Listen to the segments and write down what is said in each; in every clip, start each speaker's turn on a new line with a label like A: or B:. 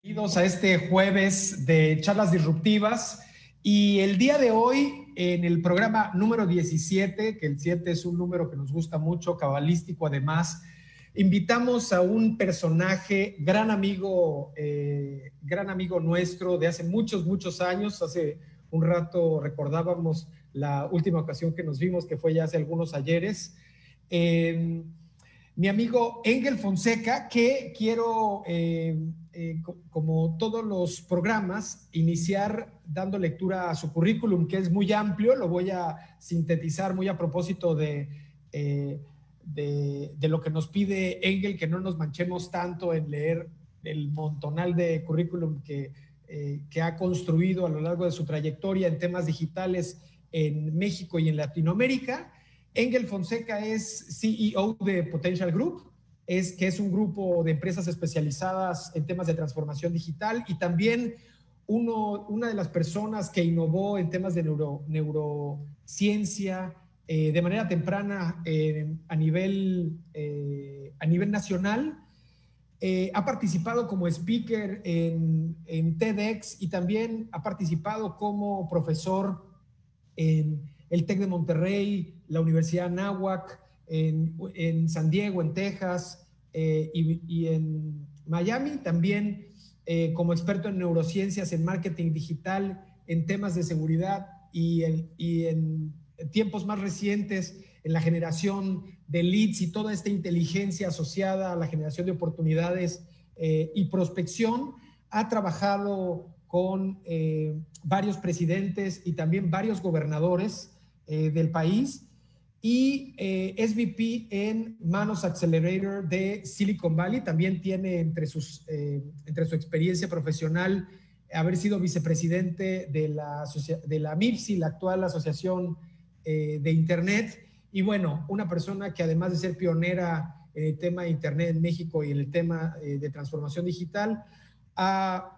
A: Bienvenidos a este jueves de charlas disruptivas y el día de hoy en el programa número 17, que el 7 es un número que nos gusta mucho, cabalístico además, invitamos a un personaje, gran amigo, eh, gran amigo nuestro de hace muchos, muchos años, hace un rato recordábamos la última ocasión que nos vimos, que fue ya hace algunos ayeres. Eh, mi amigo Engel Fonseca, que quiero, eh, eh, como todos los programas, iniciar dando lectura a su currículum, que es muy amplio, lo voy a sintetizar muy a propósito de, eh, de, lo que nos pide Engel, que no nos manchemos tanto en leer el montonal de currículum que, que ha construido a lo largo de su trayectoria en temas digitales en México y en Latinoamérica. Engel Fonseca es CEO de Potential Group, es, que es un grupo de empresas especializadas en temas de transformación digital y también uno, una de las personas que innovó en temas de neuro, neurociencia eh, de manera temprana eh, a, nivel, eh, a nivel nacional. Ha participado como speaker en, en TEDx y también ha participado como profesor en el TEC de Monterrey, la Universidad Anáhuac, en, en San Diego, en Texas eh, y, y, en Miami, también eh, como experto en neurociencias, en marketing digital, en temas de seguridad y, y en tiempos más recientes en la generación de leads y toda esta inteligencia asociada a la generación de oportunidades eh, y prospección. Ha trabajado con eh, varios presidentes y también varios gobernadores eh, del país y eh, SVP en Manos Accelerator de Silicon Valley. También tiene entre, sus, eh, entre su experiencia profesional haber sido vicepresidente de la, de la MIPSI, la actual Asociación eh, de Internet. Y bueno, una persona que además de ser pionera en el tema de Internet en México y en el tema eh, de transformación digital, ha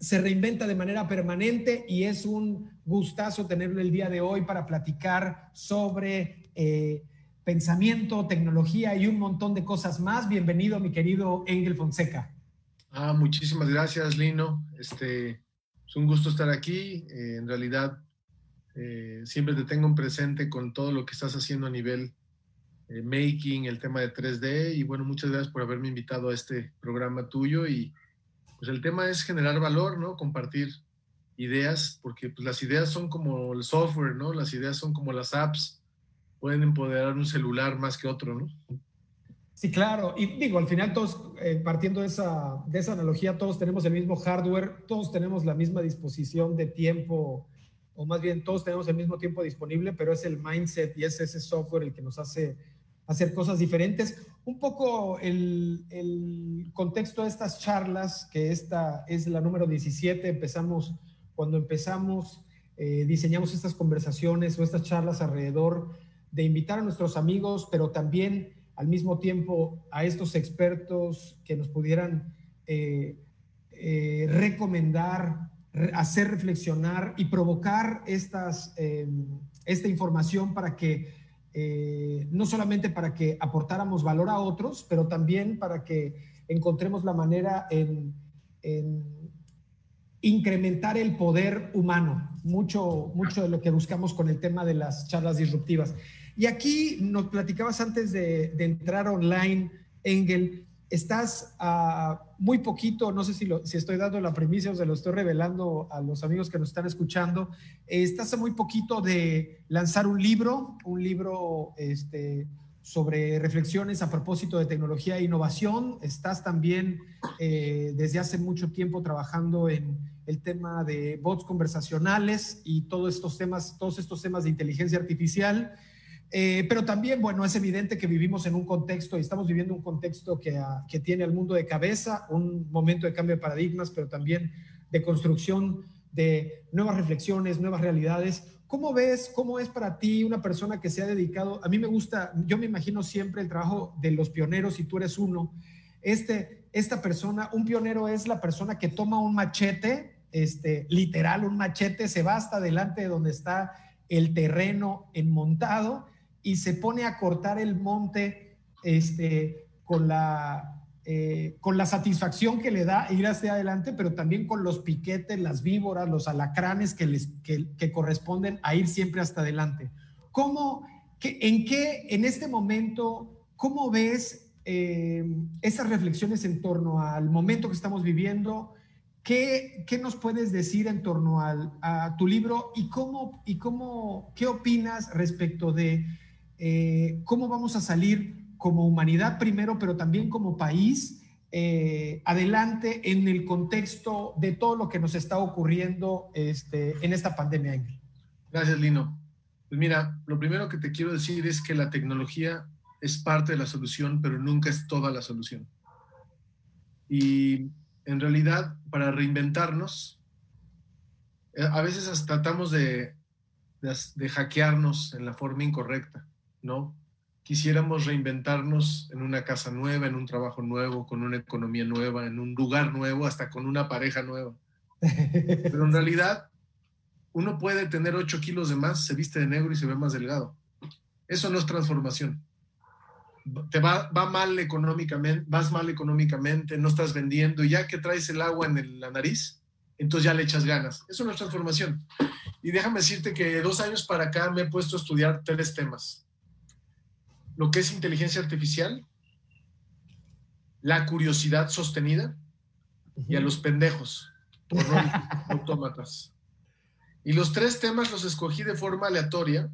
A: se reinventa de manera permanente y es un gustazo tenerlo el día de hoy para platicar sobre eh, pensamiento, tecnología y un montón de cosas más. Bienvenido, mi querido Engel Fonseca.
B: Ah, muchísimas gracias, Lino. Este, es un gusto estar aquí. Eh, en realidad, eh, siempre te tengo en presente con todo lo que estás haciendo a nivel making, el tema de 3D. Y bueno, muchas gracias por haberme invitado a este programa tuyo y pues el tema es generar valor, ¿no? Compartir ideas, porque pues, las ideas son como el software, ¿no? Las ideas son como las apps, pueden empoderar un celular más que otro, ¿no?
A: Sí, claro. Y digo, al final todos, eh, partiendo de esa, de esa analogía, todos tenemos el mismo hardware, todos tenemos la misma disposición de tiempo, o más bien todos tenemos el mismo tiempo disponible, pero es el mindset y es ese software el que nos hace hacer cosas diferentes. Un poco el, el, contexto de estas charlas, que esta es la número 17, empezamos, cuando empezamos, eh, diseñamos estas conversaciones o estas charlas alrededor de invitar a nuestros amigos, pero también al mismo tiempo a estos expertos que nos pudieran eh, eh, recomendar, hacer reflexionar y provocar estas, eh, esta información para que eh, no solamente para que aportáramos valor a otros, pero también para que encontremos la manera en, en incrementar el poder humano, mucho, mucho de lo que buscamos con el tema de las charlas disruptivas. Y aquí nos platicabas antes de, de entrar online, Engel, estás a muy poquito, no sé si, lo, si estoy dando la primicia o se lo estoy revelando a los amigos que nos están escuchando, estás a muy poquito de lanzar un libro, un libro este, sobre reflexiones a propósito de tecnología e innovación. Estás también eh, desde hace mucho tiempo trabajando en el tema de bots conversacionales y todos estos temas, todos estos temas de inteligencia artificial. Eh, pero también, bueno, es evidente que vivimos en un contexto y estamos viviendo un contexto que, uh, que, tiene al mundo de cabeza, un momento de cambio de paradigmas, pero también de construcción de nuevas reflexiones, nuevas realidades. ¿Cómo ves, cómo es para ti una persona que se ha dedicado? A mí me gusta, yo me imagino siempre el trabajo de los pioneros y tú eres uno. Este, esta persona, un pionero es la persona que toma un machete, este, literal, un machete, se va hasta delante de donde está el terreno enmontado y se pone a cortar el monte este, con, la, eh, con la satisfacción que le da ir hacia adelante, pero también con los piquetes, las víboras, los alacranes que, les, que, corresponden a ir siempre hasta adelante. ¿Cómo, en qué, en este momento, cómo ves eh, esas reflexiones en torno al momento que estamos viviendo? ¿Qué, ¿Qué, nos puedes decir en torno al, a tu libro y cómo, y cómo, qué opinas respecto de eh, cómo vamos a salir como humanidad primero, pero también como país eh, adelante en el contexto de todo lo que nos está ocurriendo este, en esta pandemia,
B: Gracias, Lino. Pues mira, lo primero que te quiero decir es que la tecnología es parte de la solución, pero nunca es toda la solución. Y en realidad, para reinventarnos, eh, a veces hasta tratamos de, de hackearnos en la forma incorrecta, ¿no? quisiéramos reinventarnos en una casa nueva, en un trabajo nuevo, con una economía nueva, en un lugar nuevo, hasta con una pareja nueva. Pero en realidad, uno puede tener 8 kilos de más, se viste de negro y se ve más delgado. Eso no es transformación. Te va, va mal económicamente, vas mal económicamente, no estás vendiendo, y ya que traes el agua en la nariz, entonces ya le echas ganas. Eso no es transformación. Y déjame decirte que dos años para acá me he puesto a estudiar tres temas lo que es inteligencia artificial, la curiosidad sostenida y a los pendejos, autómatas. Y los tres temas los escogí de forma aleatoria,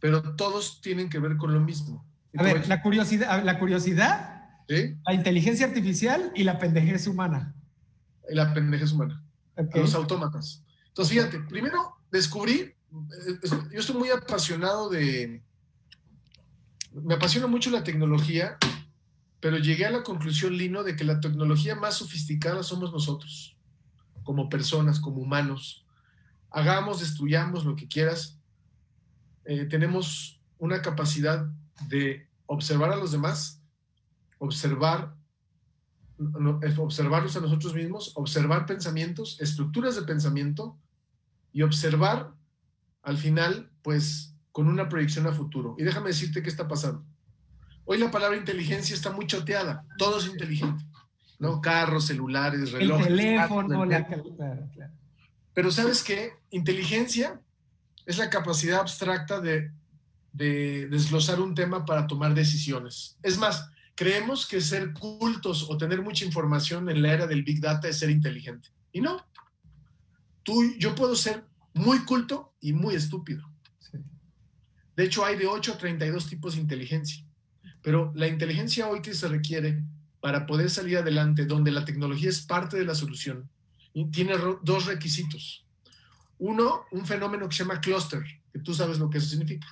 B: pero todos tienen que ver con lo mismo.
A: A ver, la curiosidad, la curiosidad, la inteligencia artificial y la pendejez humana.
B: Y la pendejez humana. los autómatas. Entonces, fíjate, primero descubrí, eh, yo estoy muy apasionado de, me apasiona mucho la tecnología, pero llegué a la conclusión, Lino, de que la tecnología más sofisticada somos nosotros, como personas, como humanos. Hagamos, destruyamos lo que quieras. Eh, tenemos una capacidad de observar a los demás, observar, observarlos a nosotros mismos, observar pensamientos, estructuras de pensamiento y observar al final, pues, con una proyección a futuro. Y déjame decirte qué está pasando. Hoy la palabra inteligencia está muy choteada, todo es inteligente, ¿no? Carros, celulares, relojes.
A: El teléfono, la...
B: Pero ¿sabes qué? Inteligencia es la capacidad abstracta de, de desglosar un tema para tomar decisiones. Es más, creemos que ser cultos o tener mucha información en la era del Big Data es ser inteligente. Y no. Tú, yo puedo ser muy culto y muy estúpido. De hecho, hay de 8 a 32 tipos de inteligencia. Pero la inteligencia hoy que se requiere para poder salir adelante, donde la tecnología es parte de la solución, tiene dos requisitos. Uno, un fenómeno que se llama cluster, que tú sabes lo que eso significa.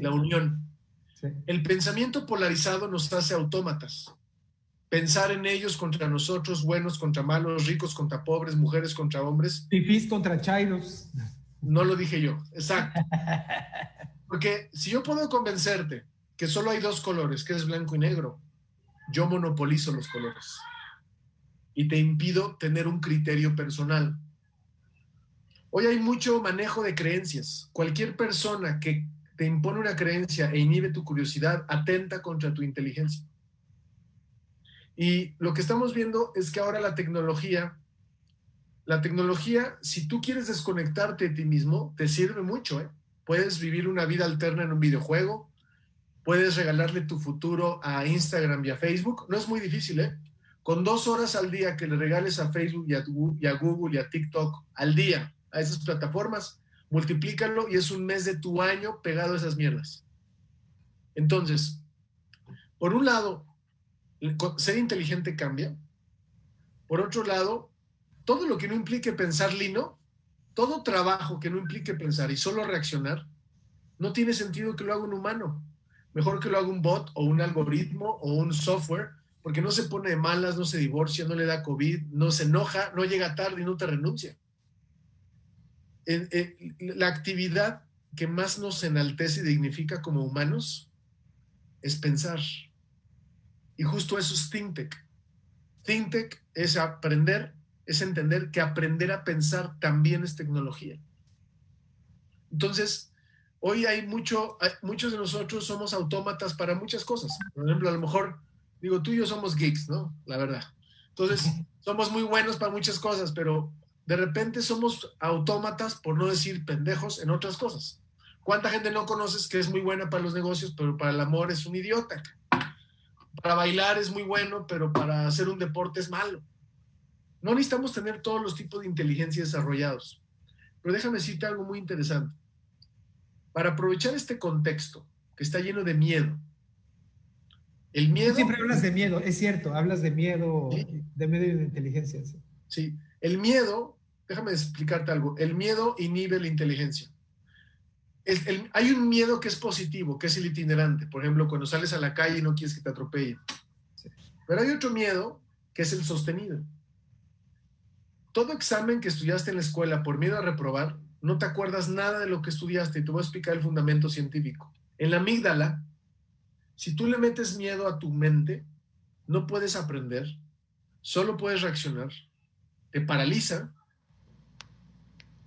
B: La unión. El pensamiento polarizado nos hace autómatas. Pensar en ellos contra nosotros, buenos contra malos, ricos contra pobres, mujeres contra hombres.
A: Pipis contra chairos.
B: No lo dije yo, exacto. Porque si yo puedo convencerte que solo hay dos colores, que es blanco y negro, yo monopolizo los colores y te impido tener un criterio personal. Hoy hay mucho manejo de creencias. Cualquier persona que te impone una creencia e inhibe tu curiosidad atenta contra tu inteligencia. Y lo que estamos viendo es que ahora la tecnología, la tecnología, si tú quieres desconectarte de ti mismo, te sirve mucho, ¿eh? Puedes vivir una vida alterna en un videojuego. Puedes regalarle tu futuro a Instagram y a Facebook. No es muy difícil, ¿eh? Con dos horas al día que le regales a Facebook y a, Google y a TikTok al día a esas plataformas, multiplícalo y es un mes de tu año pegado a esas mierdas. Entonces, por un lado, ser inteligente cambia. Por otro lado, todo lo que no implique pensar lino todo trabajo que no implique pensar y solo reaccionar, no tiene sentido que lo haga un humano. Mejor que lo haga un bot o un algoritmo o un software, porque no se pone de malas, no se divorcia, no le da COVID, no se enoja, no llega tarde y no te renuncia. la actividad que más nos enaltece y dignifica como humanos es pensar. Y justo eso es ThinkTech. ThinkTech es aprender es entender que aprender a pensar también es tecnología. Entonces, hoy hay mucho, muchos de nosotros somos autómatas para muchas cosas. Por ejemplo, a lo mejor Digo, tú y yo somos geeks, ¿no? La verdad. Entonces, somos muy buenos para muchas cosas, pero de repente somos autómatas, por no decir pendejos, en otras cosas. ¿Cuánta gente no conoces que es muy buena para los negocios, pero para el amor es un idiota? Para bailar es muy bueno, pero para hacer un deporte es malo. No necesitamos tener todos los tipos de inteligencia desarrollados. Pero déjame decirte algo muy interesante. Para aprovechar este contexto que está lleno de miedo, el miedo...
A: Siempre hablas de miedo, es cierto, hablas de miedo, de miedo y de inteligencia.
B: sí, el miedo, déjame explicarte algo, el miedo inhibe la inteligencia hay un miedo que es positivo, que es el itinerante. Por ejemplo, cuando sales a la calle y no quieres que te atropellen. Pero hay otro miedo que es el sostenido. Todo examen que estudiaste en la escuela por miedo a reprobar, no te acuerdas nada de lo que estudiaste y te voy a explicar el fundamento científico. En la amígdala, si tú le metes miedo a tu mente, no puedes aprender, solo puedes reaccionar, te paraliza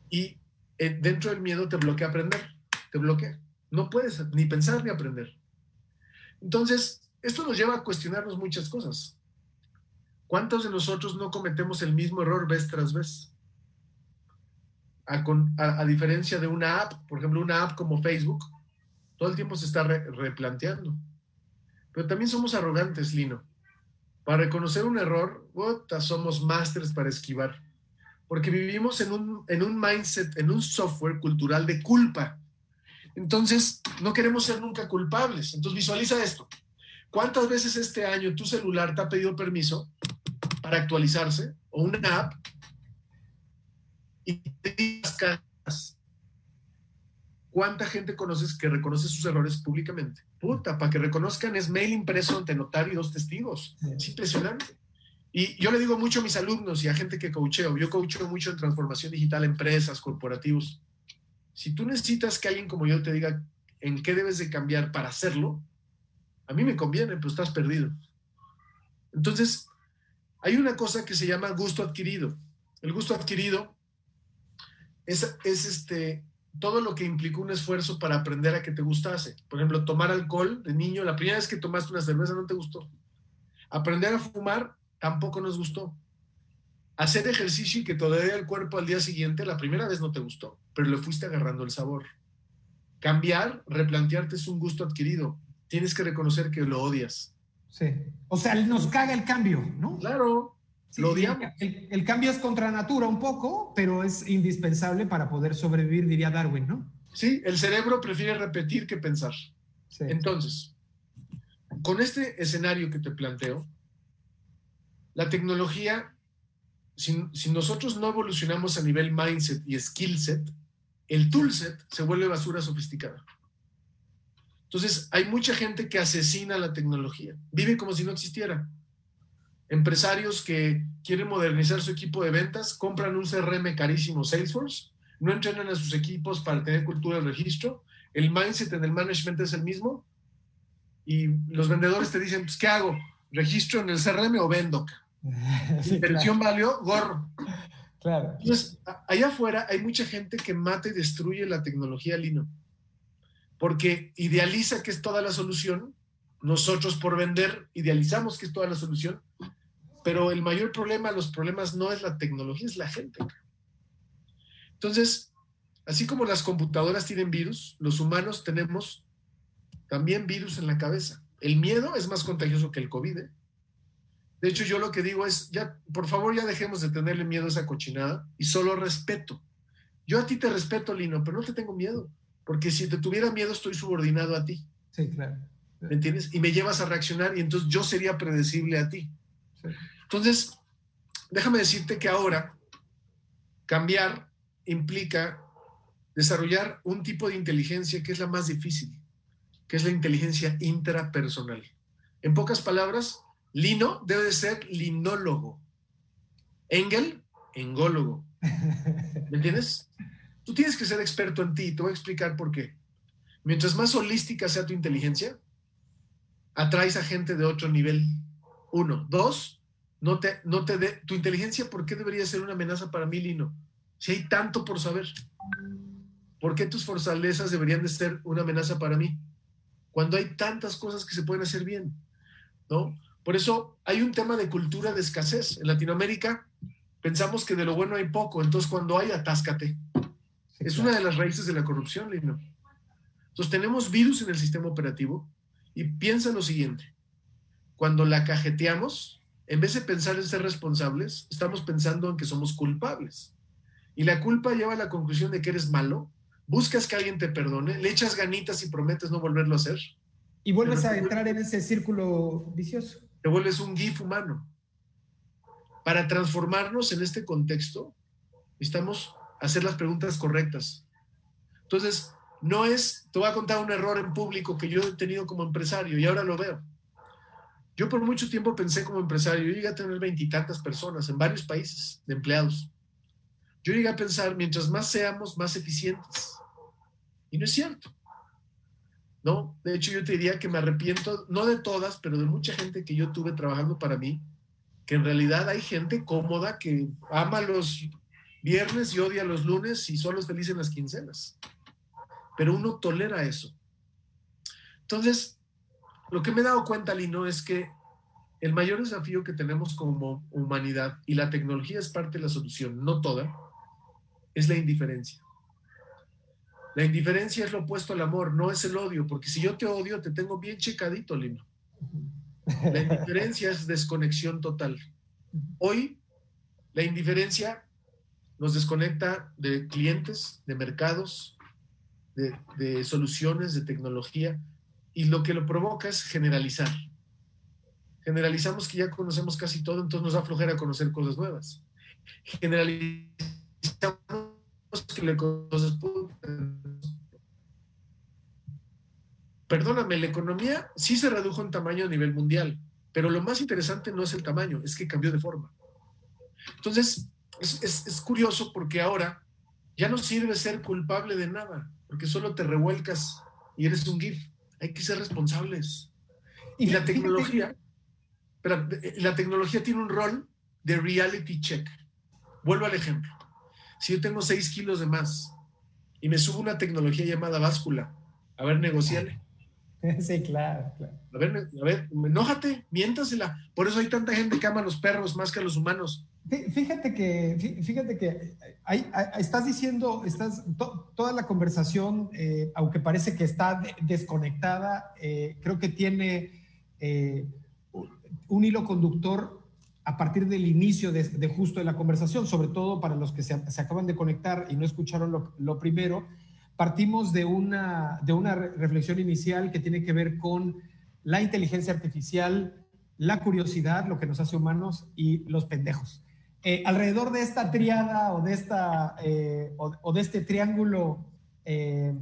B: y eh, dentro del miedo te bloquea aprender te bloquea. No puedes ni pensar ni aprender. Entonces, esto nos lleva a cuestionarnos muchas cosas. ¿Cuántos de nosotros no cometemos el mismo error vez tras vez? A, diferencia de una app, por ejemplo, una app como Facebook, todo el tiempo se está replanteando. Pero también somos arrogantes, Lino. Para reconocer un error, somos másteres para esquivar. Porque vivimos en un, en un mindset, en un software cultural de culpa. Entonces, no queremos ser nunca culpables. Entonces, visualiza esto. ¿Cuántas veces este año tu celular te ha pedido permiso para actualizarse o una app y te ¿Cuánta gente conoces que reconoce sus errores públicamente? Puta, para que reconozcan es mail impreso ante notario y dos testigos. Es impresionante. Y yo le digo mucho a mis alumnos y a gente que coacheo, yo coacheo mucho en transformación digital, empresas, corporativos. Si tú necesitas que alguien como yo te diga en qué debes de cambiar para hacerlo, a mí me conviene, pero estás perdido. Entonces, hay una cosa que se llama gusto adquirido. El gusto adquirido es, es este, todo lo que implicó un esfuerzo para aprender a que te gustase. Por ejemplo, tomar alcohol de niño, la primera vez que tomaste una cerveza no te gustó. Aprender a fumar tampoco nos gustó hacer ejercicio y que todavía el cuerpo al día siguiente, la primera vez no te gustó, pero le fuiste agarrando el sabor. Cambiar, replantearte es un gusto adquirido. Tienes que reconocer que lo odias.
A: Sí. O sea, nos caga el cambio, ¿no?
B: Claro. lo odiamos.
A: El, el, cambio es contra natura un poco, pero es indispensable para poder sobrevivir, diría Darwin, ¿no?
B: Sí, el cerebro prefiere repetir que pensar. Entonces, con este escenario que te planteo, la tecnología si, nosotros no evolucionamos a nivel mindset y skill set, el toolset se vuelve basura sofisticada. Entonces, hay mucha gente que asesina la tecnología, vive como si no existiera. Empresarios que quieren modernizar su equipo de ventas, compran un CRM carísimo Salesforce, no entrenan a sus equipos para tener cultura de registro, el mindset en el management es el mismo, y los vendedores te dicen, pues, ¿qué hago? ¿Registro en el CRM o vendo? Inversión valió gorro.
A: Claro.
B: Entonces, allá afuera hay mucha gente que mata y destruye la tecnología Lino, porque idealiza que es toda la solución. Nosotros por vender idealizamos que es toda la solución, pero el mayor problema, los problemas no es la tecnología, es la gente. Entonces, así como las computadoras tienen virus, los humanos tenemos también virus en la cabeza. El miedo es más contagioso que el COVID. ¿eh? De hecho, yo lo que digo es, ya, por favor, ya dejemos de tenerle miedo a esa cochinada y solo respeto. Yo a ti te respeto, Lino, pero no te tengo miedo, porque si te tuviera miedo estoy subordinado a ti.
A: Sí, claro.
B: ¿Me entiendes? Y me llevas a reaccionar y entonces yo sería predecible a ti. Entonces, déjame decirte que ahora cambiar implica desarrollar un tipo de inteligencia que es la más difícil, que es la inteligencia intrapersonal. En pocas palabras, Lino debe de ser linólogo. Engel, engólogo. ¿Me entiendes? Tú tienes que ser experto en ti. Te voy a explicar por qué. Mientras más holística sea tu inteligencia, atraes a gente de otro nivel. Uno. Dos, no te, no te de, tu inteligencia, ¿por qué debería ser una amenaza para mí, Lino? Si hay tanto por saber. ¿Por qué tus fortalezas deberían de ser una amenaza para mí? Cuando hay tantas cosas que se pueden hacer bien, ¿no? Por eso hay un tema de cultura de escasez. En Latinoamérica pensamos que de lo bueno hay poco, entonces cuando hay, atáscate. Es una de las raíces de la corrupción, Lino. Entonces tenemos virus en el sistema operativo y piensa lo siguiente. Cuando la cajeteamos, en vez de pensar en ser responsables, estamos pensando en que somos culpables. Y la culpa lleva a la conclusión de que eres malo, buscas que alguien te perdone, le echas ganitas y prometes no volverlo a hacer.
A: Y vuelves a entrar en ese círculo vicioso.
B: Te vuelves un GIF humano. Para transformarnos en este contexto, necesitamos hacer las preguntas correctas. Entonces, no es, te voy a contar un error en público que yo he tenido como empresario y ahora lo veo. Yo por mucho tiempo pensé como empresario, yo llegué a tener veintitantas personas en varios países de empleados. Yo llegué a pensar, mientras más seamos, más eficientes. Y no es cierto. ¿No? De hecho, yo te diría que me arrepiento, no de todas, pero de mucha gente que yo tuve trabajando para mí, que en realidad hay gente cómoda que ama los viernes y odia los lunes y solo es feliz en las quincenas. Pero uno tolera eso. Entonces, lo que me he dado cuenta, Lino, es que el mayor desafío que tenemos como humanidad, y la tecnología es parte de la solución, no toda, es la indiferencia. La indiferencia es lo opuesto al amor, no es el odio, porque si yo te odio, te tengo bien checadito, Lino. La indiferencia es desconexión total. Hoy, la indiferencia nos desconecta de clientes, de mercados, de, soluciones, de tecnología, y lo que lo provoca es generalizar. Generalizamos que ya conocemos casi todo, entonces nos da flojera conocer cosas nuevas. Generalizamos que le Perdóname, la economía sí se redujo en tamaño a nivel mundial, pero lo más interesante no es el tamaño, es que cambió de forma. Entonces, es, es curioso porque ahora ya no sirve ser culpable de nada, porque solo te revuelcas y eres un GIF. Hay que ser responsables. Y la tecnología, pero la tecnología tiene un rol de reality check. Vuelvo al ejemplo. Si yo tengo 6 kilos de más y me subo una tecnología llamada báscula, a ver, negociale.
A: Sí, claro, claro.
B: A ver, a ver, enójate, miéntasela. Por eso hay tanta gente que ama a los perros más que a los humanos.
A: Fíjate que, fíjate que estás diciendo, estás, toda la conversación, eh, aunque parece que está desconectada, eh, creo que tiene eh, un hilo conductor a partir del inicio de, justo de la conversación, sobre todo para los que se, acaban de conectar y no escucharon lo, primero, partimos de una, de una reflexión inicial que tiene que ver con la inteligencia artificial, la curiosidad, lo que nos hace humanos y los pendejos. Eh, alrededor de esta triada o de, esta, eh, o, de este triángulo eh,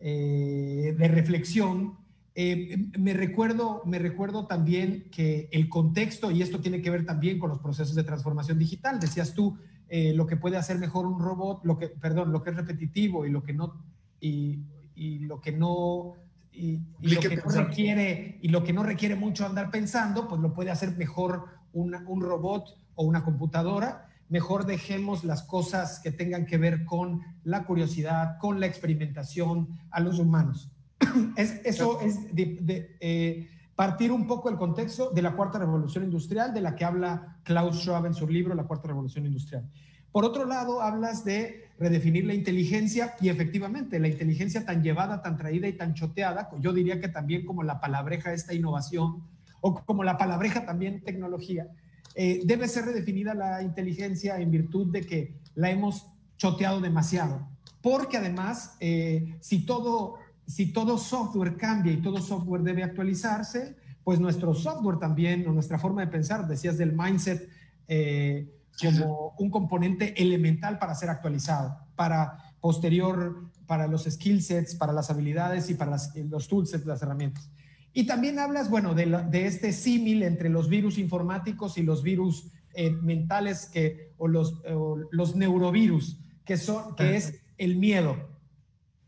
A: de reflexión, me, recuerdo, me recuerdo también que el contexto, y esto tiene que ver también con los procesos de transformación digital, decías tú, lo que puede hacer mejor un robot, lo que, perdón, lo que es repetitivo y lo que no, y, lo que no, y, lo que no requiere, y lo que no requiere mucho andar pensando, pues lo puede hacer mejor un robot o una computadora. Mejor dejemos las cosas que tengan que ver con la curiosidad, con la experimentación a los humanos. es, eso es de, eh, partir un poco el contexto de la cuarta revolución industrial, de la que habla Klaus Schwab en su libro La cuarta revolución industrial. Por otro lado, hablas de redefinir la inteligencia y efectivamente la inteligencia tan llevada, tan traída y tan choteada, yo diría que también como la palabreja esta innovación o como la palabreja también tecnología, eh, debe ser redefinida la inteligencia en virtud de que la hemos choteado demasiado. Porque además, eh, si todo si todo software cambia y todo software debe actualizarse, pues nuestro software también, o nuestra forma de pensar, decías del mindset, eh, como un componente elemental para ser actualizado, para posterior, para los skill sets, para las habilidades y para las, los toolsets, las herramientas. Y también hablas, bueno, de, de este símil entre los virus informáticos y los virus eh, mentales que, o, los, los neurovirus, que, son, que es el miedo.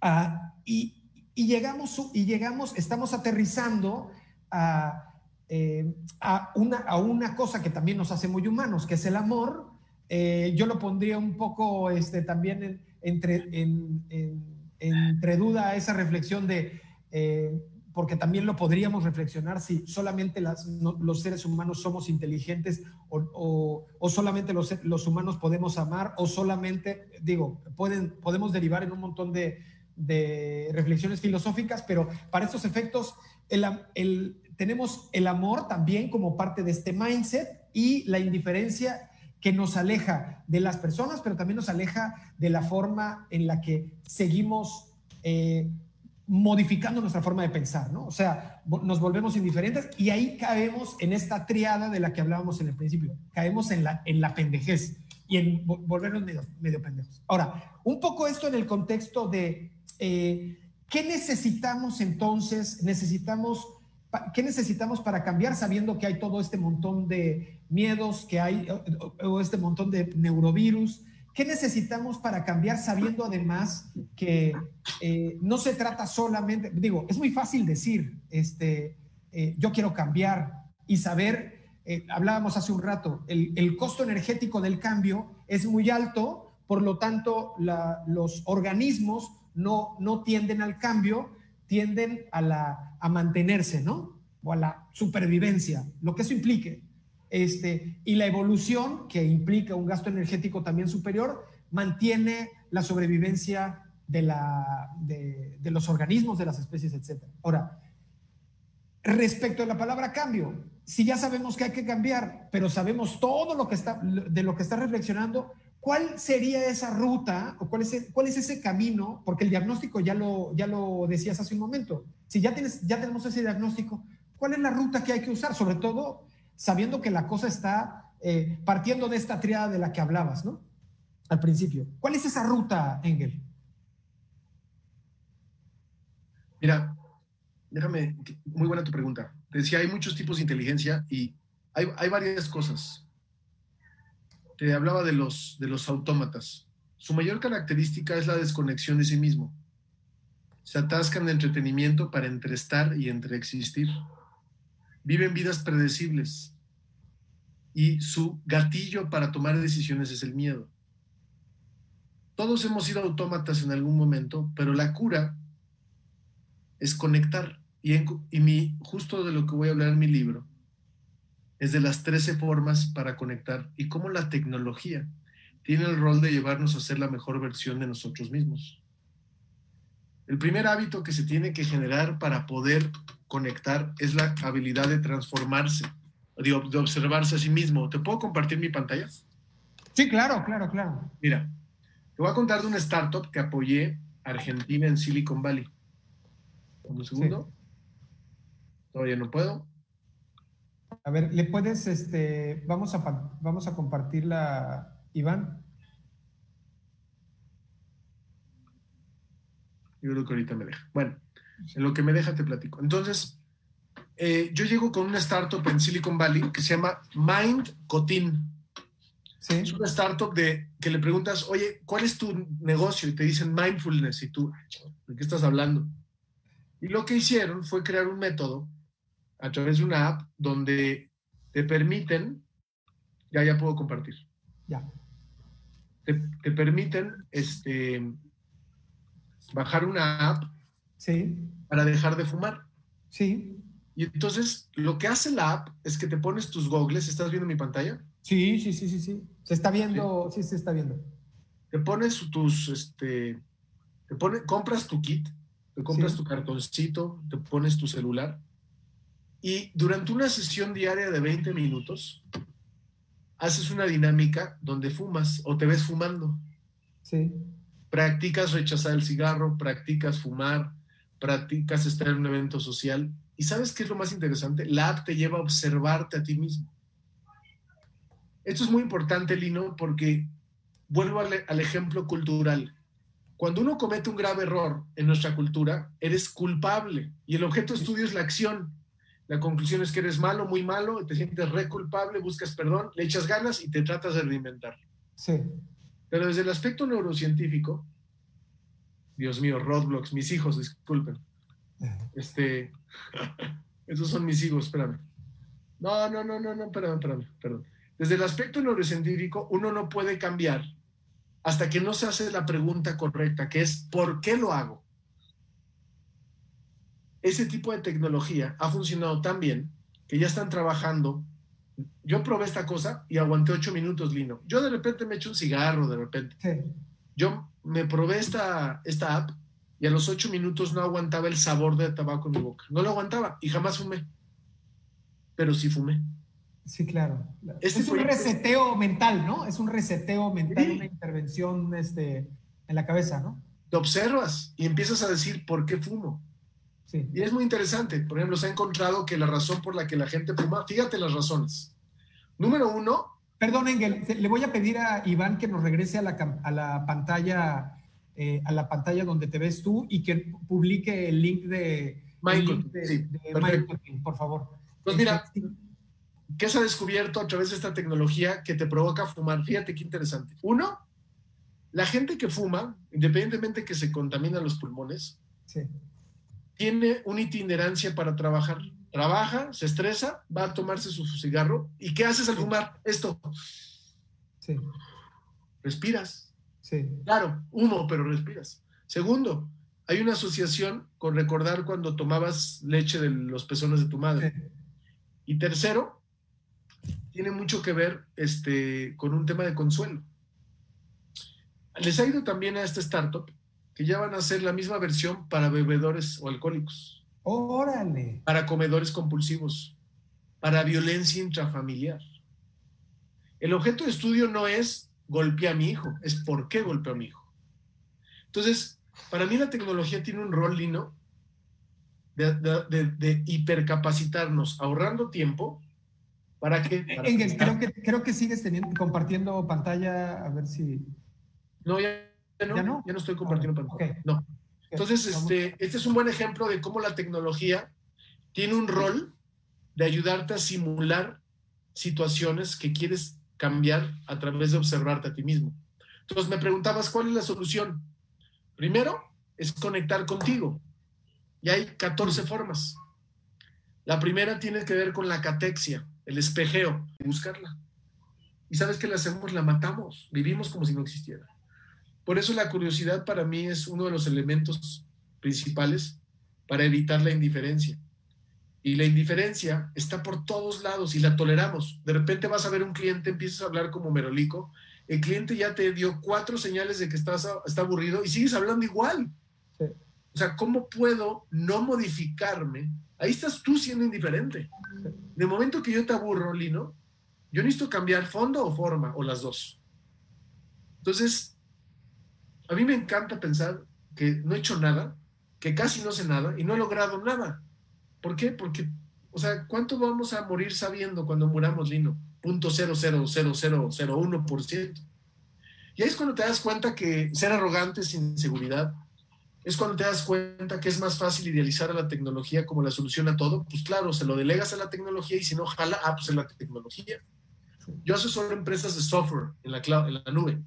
A: Ah, y, y llegamos, y llegamos estamos aterrizando a, eh, a, una, a una cosa que también nos hace muy humanos, que es el amor. Eh, yo lo pondría un poco este, también entre, en, entre duda esa reflexión de, eh, porque también lo podríamos reflexionar si solamente los seres humanos somos inteligentes o, solamente los, humanos podemos amar o solamente, digo, pueden, podemos derivar en un montón de, reflexiones filosóficas, pero para estos efectos tenemos el amor también como parte de este mindset y la indiferencia que nos aleja de las personas, pero también nos aleja de la forma en la que seguimos eh, modificando nuestra forma de pensar, ¿no? O sea, nos volvemos indiferentes y ahí caemos en esta triada de la que hablábamos en el principio. Caemos en la, en la pendejez y en volvernos medio, medio pendejos. Ahora, un poco esto en el contexto de eh, qué necesitamos entonces, necesitamos, ¿qué necesitamos para cambiar sabiendo que hay todo este montón de miedos, que hay o este montón de neurovirus? ¿Qué necesitamos para cambiar sabiendo además que eh, no se trata solamente, digo, es muy fácil decir, este, eh, yo quiero cambiar y saber, eh, hablábamos hace un rato, el, costo energético del cambio es muy alto, por lo tanto los organismos no, no tienden al cambio, tienden a, la, a mantenerse, ¿no? O a la supervivencia, lo que eso implique. Este, y la evolución, que implica un gasto energético también superior, mantiene la sobrevivencia de, la, de, los organismos, de las especies, etc. Ahora, respecto a la palabra cambio, si ya sabemos que hay que cambiar, pero sabemos todo lo que está, de lo que está reflexionando, ¿cuál sería esa ruta o cuál es, cuál es ese camino? Porque el diagnóstico ya lo, ya lo decías hace un momento. Si ya, tienes, ya tenemos ese diagnóstico, ¿cuál es la ruta que hay que usar? Sobre todo sabiendo que la cosa está eh, partiendo de esta triada de la que hablabas, ¿no? Al principio. ¿Cuál es esa ruta, Engel?
B: Mira, déjame, muy buena tu pregunta. Te decía, hay muchos tipos de inteligencia y hay, hay varias cosas. Te hablaba de los, de los autómatas. Su mayor característica es la desconexión de sí mismo. Se atascan de entretenimiento para entreestar y entreexistir viven vidas predecibles y su gatillo para tomar decisiones es el miedo. Todos hemos sido autómatas en algún momento, pero la cura es conectar. Y, y mi, justo de lo que voy a hablar en mi libro es de las 13 formas para conectar y cómo la tecnología tiene el rol de llevarnos a ser la mejor versión de nosotros mismos. El primer hábito que se tiene que generar para poder conectar es la habilidad de transformarse, de, de observarse a sí mismo. ¿Te puedo compartir mi pantalla?
A: Sí, claro, claro, claro.
B: Mira, te voy a contar de una startup que apoyé Argentina en Silicon Valley. Un segundo. Todavía no puedo.
A: A ver, ¿le puedes, este, vamos a, vamos a compartirla, Iván?
B: Yo creo que ahorita me deja. Bueno, en lo que me deja te platico. Entonces, eh, yo llego con una startup en Silicon Valley que se llama Mind Cotin. ¿Sí? Es una startup de que le preguntas, oye, ¿cuál es tu negocio? Y te dicen mindfulness. Y tú, ¿de qué estás hablando? Y lo que hicieron fue crear un método a través de una app donde te permiten, ya, ya puedo compartir.
A: Ya.
B: Te, te permiten este, bajar una app
A: sí.
B: para dejar de fumar.
A: Sí.
B: Y entonces lo que hace la app es que te pones tus gogles. ¿Estás viendo mi pantalla?
A: Sí, sí, sí, sí, sí. Se está viendo, sí, se está viendo.
B: Te pones tus, este, te pone, compras tu kit, te compras tu cartoncito, te pones tu celular y durante una sesión diaria de 20 minutos haces una dinámica donde fumas o te ves fumando.
A: Sí
B: practicas rechazar el cigarro, practicas fumar, practicas estar en un evento social. ¿Y sabes qué es lo más interesante? La app te lleva a observarte a ti mismo. Esto es muy importante, Lino, porque vuelvo al, al ejemplo cultural. Cuando uno comete un grave error en nuestra cultura, eres culpable y el objeto de estudio es la acción. La conclusión es que eres malo, muy malo, te sientes re culpable, buscas perdón, le echas ganas y te tratas de reinventar.
A: Sí.
B: Pero desde el aspecto neurocientífico, Dios mío, roadblocks, mis hijos, disculpen. Este, esos son mis hijos, espérame. No, no, no, no, no, perdón, perdón, perdón. Desde el aspecto neurocientífico, uno no puede cambiar hasta que no se hace la pregunta correcta, que es ¿por qué lo hago? ese tipo de tecnología ha funcionado tan bien que ya están trabajando. Yo probé esta cosa y aguanté ocho minutos, Lino. Yo de repente me echo un cigarro, de repente. Yo me probé esta, esta app y a los ocho minutos no aguantaba el sabor de tabaco en mi boca. No lo aguantaba y jamás fumé. Pero sí fumé.
A: Sí, claro. Este es un reseteo mental, ¿no? Es un reseteo mental, una intervención este, en la cabeza, ¿no?
B: Te observas y empiezas a decir, ¿por qué fumo? Sí. Y es muy interesante. Por ejemplo, se ha encontrado que la razón por la que la gente fuma, fíjate las razones. Número uno.
A: Perdón, Engel, le voy a pedir a Iván que nos regrese a la, a la pantalla, eh, a la pantalla donde te ves tú y que publique el link de,
B: Michael, sí,
A: por favor.
B: Pues mira, ¿qué se ha descubierto a través de esta tecnología que te provoca fumar? Fíjate qué interesante. Uno, la gente que fuma, independientemente que se contamina los pulmones, tiene una itinerancia para trabajar. Trabaja, se estresa, va a tomarse su, cigarro. ¿Y qué haces al fumar? Esto. Sí. Respiras. Sí. Claro, humo, pero respiras. Segundo, hay una asociación con recordar cuando tomabas leche de los pezones de tu madre. Y tercero, tiene mucho que ver este, con un tema de consuelo. Les ha ido también a esta startup que ya van a hacer la misma versión para bebedores o alcohólicos.
A: Órale.
B: Para comedores compulsivos, para violencia intrafamiliar. El objeto de estudio no es golpear a mi hijo, es por qué golpea a mi hijo. Entonces, para mí la tecnología tiene un rol, Lino, de, de hipercapacitarnos, ahorrando tiempo ¿Para qué?
A: Engel, creo que, creo que sigues teniendo, compartiendo pantalla, a ver si...
B: No, ya, no, ya no, estoy compartiendo ah, pantalla. No. Entonces, este, este es un buen ejemplo de cómo la tecnología tiene un rol de ayudarte a simular situaciones que quieres cambiar a través de observarte a ti mismo. Entonces me preguntabas, ¿cuál es la solución? Primero, es conectar contigo. Y hay 14 formas. La primera tiene que ver con la catexia el espejeo, buscarla. Y sabes que la hacemos, la matamos, vivimos como si no existiera. Por eso la curiosidad para mí es uno de los elementos principales para evitar la indiferencia. Y la indiferencia está por todos lados y la toleramos. De repente vas a ver un cliente, empiezas a hablar como merolico, el cliente ya te dio cuatro señales de que estás, está aburrido y sigues hablando igual. O sea, ¿cómo puedo no modificarme? Ahí estás tú siendo indiferente. De momento que yo te aburro, Lino, yo necesito cambiar fondo o forma, o las dos. Entonces, a mí me encanta pensar que no he hecho nada, que casi no sé nada y no he logrado nada. ¿Por qué? Porque, o sea, ¿cuánto vamos a morir sabiendo cuando muramos, Lino? Punto cero, cero, cero, cero, cero, uno por ciento. Y ahí es cuando te das cuenta que ser arrogante sin seguridad, es cuando te das cuenta que es más fácil idealizar a la tecnología como la solución a todo. Pues claro, se lo delegas a la tecnología y si no jala, ah, pues la tecnología. Yo asesoro empresas de software en la, en la nube,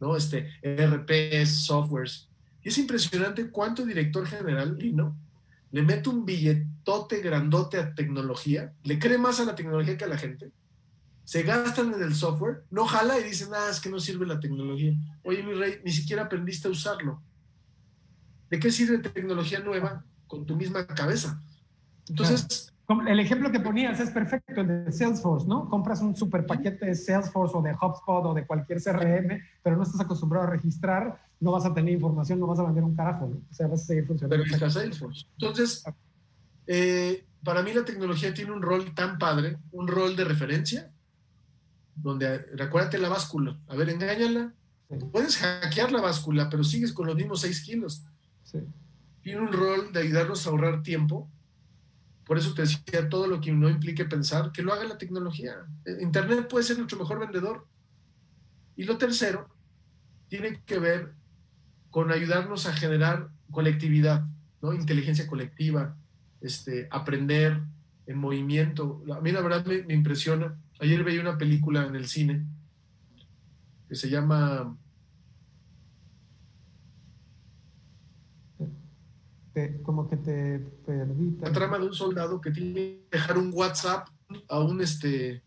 B: ¿no? Este, ERPs, softwares. Y es impresionante cuánto director general, ¿no? Le mete un billetote grandote a tecnología, le cree más a la tecnología que a la gente, se gastan en el software, no jala y dicen, ah, es que no sirve la tecnología. Oye, mi rey, ni siquiera aprendiste a usarlo ¿De qué sirve tecnología nueva con tu misma cabeza? Entonces...
A: El ejemplo que ponías es perfecto, el de Salesforce, ¿no? Compras un super paquete de Salesforce o de HubSpot o de cualquier CRM, pero no estás acostumbrado a registrar, no vas a tener información, no vas a vender un carajo, ¿no? O sea, vas a seguir funcionando.
B: Pero Salesforce. Entonces, eh, para mí la tecnología tiene un rol tan padre, un rol de referencia, donde recuérdate la báscula, a ver, engáñala. Puedes hackear la báscula, pero sigues con los mismos 6 kilos. Tiene un rol de ayudarnos a ahorrar tiempo. Por eso te decía, todo lo que no implique pensar, que lo haga la tecnología. Internet puede ser nuestro mejor vendedor. Y lo tercero, tiene que ver con ayudarnos a generar colectividad, ¿no? inteligencia colectiva, este, aprender en movimiento. A mí la verdad me, me impresiona. Ayer veía una película en el cine que se llama
A: como que te perdí.
B: La trama de un soldado que tiene que dejar un WhatsApp a un este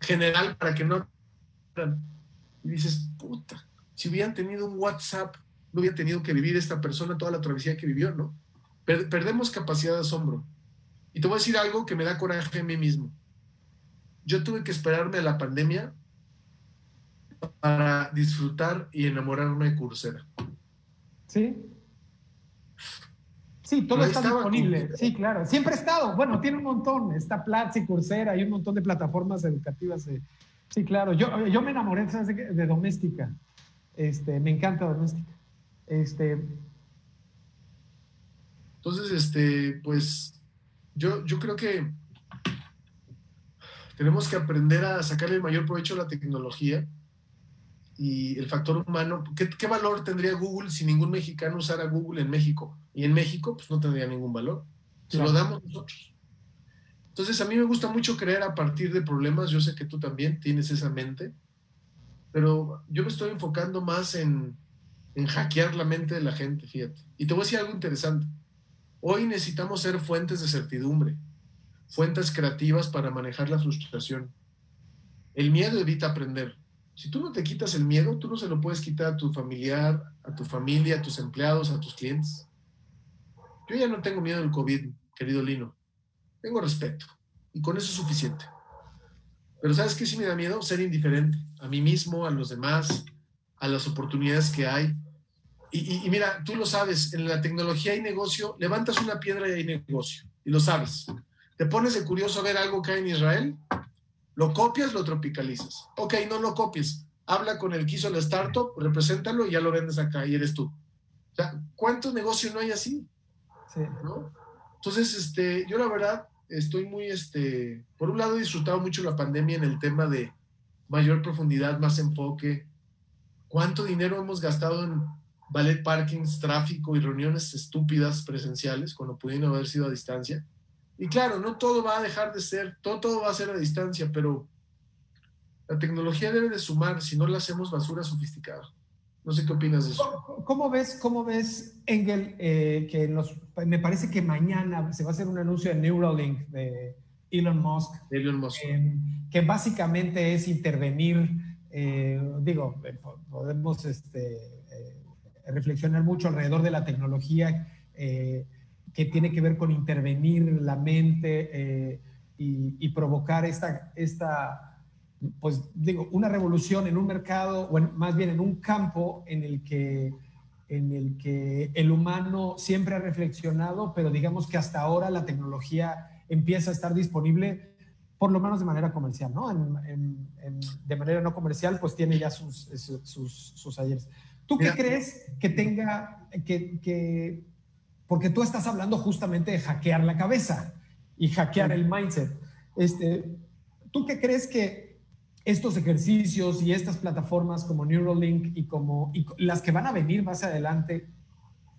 B: general para que no. Y dices, puta, si hubieran tenido un WhatsApp, no hubieran tenido que vivir esta persona toda la travesía que vivió, ¿no? perdemos capacidad de asombro. Y te voy a decir algo que me da coraje a mí mismo. Yo tuve que esperarme a la pandemia para disfrutar y enamorarme de Coursera.
A: Sí. Sí, todo está disponible. Sí, claro. Siempre ha estado. Bueno, tiene un montón. Está Platzi, Coursera, hay un montón de plataformas educativas. Sí, claro. Yo, yo me enamoré de, de Doméstica. Este, me encanta Doméstica. Este.
B: Entonces, este, pues, yo, yo creo que tenemos que aprender a sacarle el mayor provecho a la tecnología y el factor humano. ¿Qué, valor tendría Google si ningún mexicano usara Google en México? Y en México, pues no tendría ningún valor. Se lo damos nosotros. Entonces, a mí me gusta mucho creer a partir de problemas. Yo sé que tú también tienes esa mente, pero yo me estoy enfocando más en, en hackear la mente de la gente, fíjate. Y te voy a decir algo interesante. Hoy necesitamos ser fuentes de certidumbre, fuentes creativas para manejar la frustración. El miedo evita aprender. Si tú no te quitas el miedo, tú no se lo puedes quitar a tu familiar, a tu familia, a tus empleados, a tus clientes. Yo ya no tengo miedo del COVID, querido Lino. Tengo respeto. Y con eso es suficiente. Pero ¿sabes qué sí me da miedo? Ser indiferente a mí mismo, a los demás, a las oportunidades que hay. Y, y, mira, tú lo sabes, en la tecnología hay negocio, levantas una piedra y hay negocio, y lo sabes. Te pones de curioso a ver algo que hay en Israel, lo copias, lo tropicalizas. Ok, no lo copies. Habla con el que hizo la startup, represéntalo y ya lo vendes acá y eres tú. O sea, ¿cuántos negocios no hay así? Sí. Entonces, este, yo la verdad estoy muy, este, por un lado he disfrutado mucho la pandemia en el tema de mayor profundidad, más enfoque. ¿Cuánto dinero hemos gastado en ballet parkings, tráfico y reuniones estúpidas presenciales cuando pudieron haber sido a distancia? Y claro, no todo va a dejar de ser, todo, todo va a ser a distancia, pero la tecnología debe de sumar, si no la hacemos basura sofisticada. No sé qué opinas de
A: eso. ¿Cómo, ves, cómo ves Engel, eh, que nos, me parece que mañana se va a hacer un anuncio de Neuralink de Elon Musk?
B: Elon Musk.
A: que básicamente es intervenir, eh, digo, eh, podemos este, reflexionar mucho alrededor de la tecnología que tiene que ver con intervenir la mente eh, y, provocar esta, esta, pues digo, una revolución en un mercado, o más bien en un campo en el que en el que el humano siempre ha reflexionado, pero digamos que hasta ahora la tecnología empieza a estar disponible, por lo menos de manera comercial, ¿no? de manera no comercial, pues tiene ya sus, sus, sus, ayeres. ¿Tú qué crees que tenga, que, que porque tú estás hablando justamente de hackear la cabeza y hackear el mindset. Este, ¿Tú qué crees que estos ejercicios y estas plataformas como Neuralink y como las que van a venir más adelante,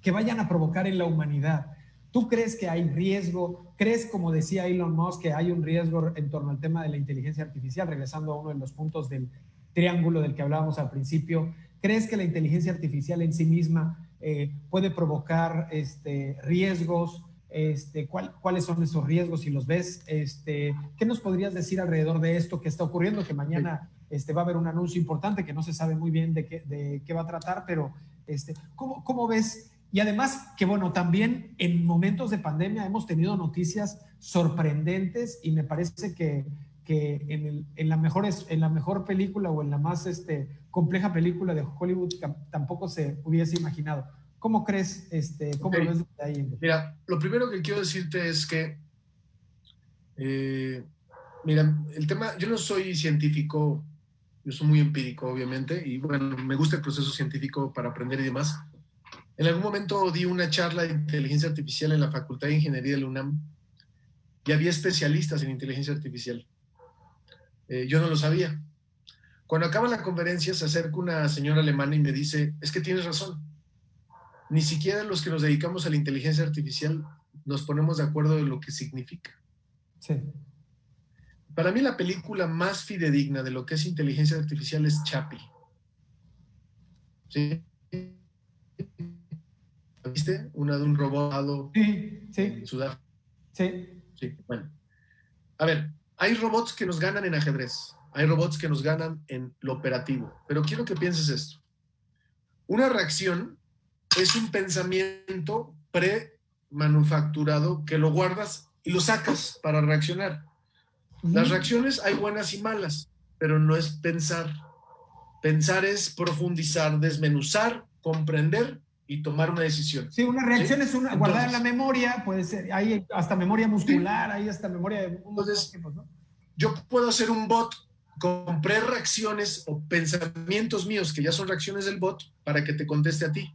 A: que vayan a provocar en la humanidad? ¿Tú crees que hay riesgo? ¿Crees, como decía Elon Musk, que hay un riesgo en torno al tema de la inteligencia artificial? Regresando a uno de los puntos del triángulo del que hablábamos al principio, ¿crees que la inteligencia artificial en sí misma eh, puede provocar este, riesgos, este, ¿cuáles son esos riesgos si los ves? Este, ¿Qué nos podrías decir alrededor de esto que está ocurriendo? Que mañana este, va a haber un anuncio importante que no se sabe muy bien de qué, de qué va a tratar, pero este, ¿cómo, ¿cómo ves? Y además que, bueno, también en momentos de pandemia hemos tenido noticias sorprendentes y me parece que, que en, el, en, la mejor, en la mejor película o en la más este, compleja película de Hollywood tampoco se hubiese imaginado. ¿Cómo crees? Este, ¿Cómo lo ves de ahí?
B: Mira, lo primero que quiero decirte es que, eh, mira, el tema, yo no soy científico, yo soy muy empírico, obviamente, y bueno, me gusta el proceso científico para aprender y demás. En algún momento di una charla de inteligencia artificial en la Facultad de Ingeniería de la UNAM y había especialistas en inteligencia artificial. Eh, yo no lo sabía. Cuando acaba la conferencia se acerca una señora alemana y me dice, es que tienes razón. Ni siquiera los que nos dedicamos a la inteligencia artificial nos ponemos de acuerdo de lo que significa. Sí. Para mí la película más fidedigna de lo que es inteligencia artificial es Chappie. ¿Sí? ¿Viste? Una de un robot
A: sí, sí.
B: en Sudáfrica.
A: Sí.
B: Sí, bueno. A ver, hay robots que nos ganan en ajedrez, hay robots que nos ganan en lo operativo, pero quiero que pienses esto. Una reacción es un pensamiento pre manufacturado que lo guardas y lo sacas para reaccionar. Las reacciones hay buenas y malas, pero no es pensar. Pensar es profundizar, desmenuzar, comprender y tomar una decisión.
A: Sí, una reacción es una, guardar en la memoria, puede ser, hay hasta memoria muscular, hay hasta memoria de...
B: Entonces, yo puedo hacer un bot con pre-reacciones o pensamientos míos, que ya son reacciones del bot, para que te conteste a ti.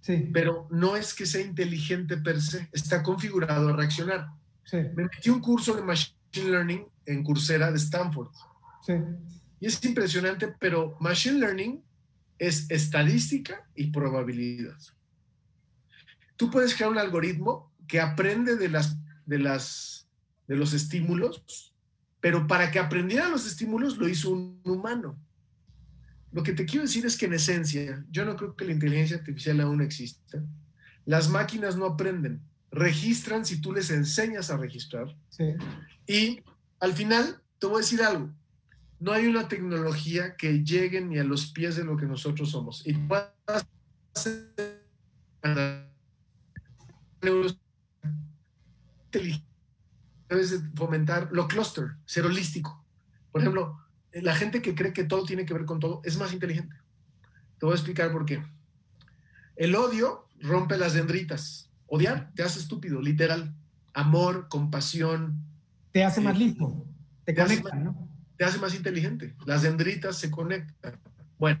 B: Sí. Pero no es que sea inteligente per se, está configurado a reaccionar. Sí. Me metí un curso de Machine Learning en Coursera de Stanford. Sí. Y es impresionante, pero Machine Learning es estadística y probabilidad. Tú puedes crear un algoritmo que aprende de, las, de, las, de los estímulos, pero para que aprendiera los estímulos lo hizo un humano. Lo que te quiero decir es que en esencia, yo no creo que la inteligencia artificial aún exista. Las máquinas no aprenden, registran si tú les enseñas a registrar. Y al final, te voy a decir algo, no hay una tecnología que llegue ni a los pies de lo que nosotros somos. Y debes fomentar lo cluster, ser holístico. Por ejemplo, la gente que cree que todo tiene que ver con todo es más inteligente. Te voy a explicar por qué. El odio rompe las dendritas. Odiar te hace estúpido, literal. Amor, compasión.
A: Te hace más eh, listo. Te, conecta, ¿no?
B: hace más inteligente. Las dendritas se conectan. Bueno.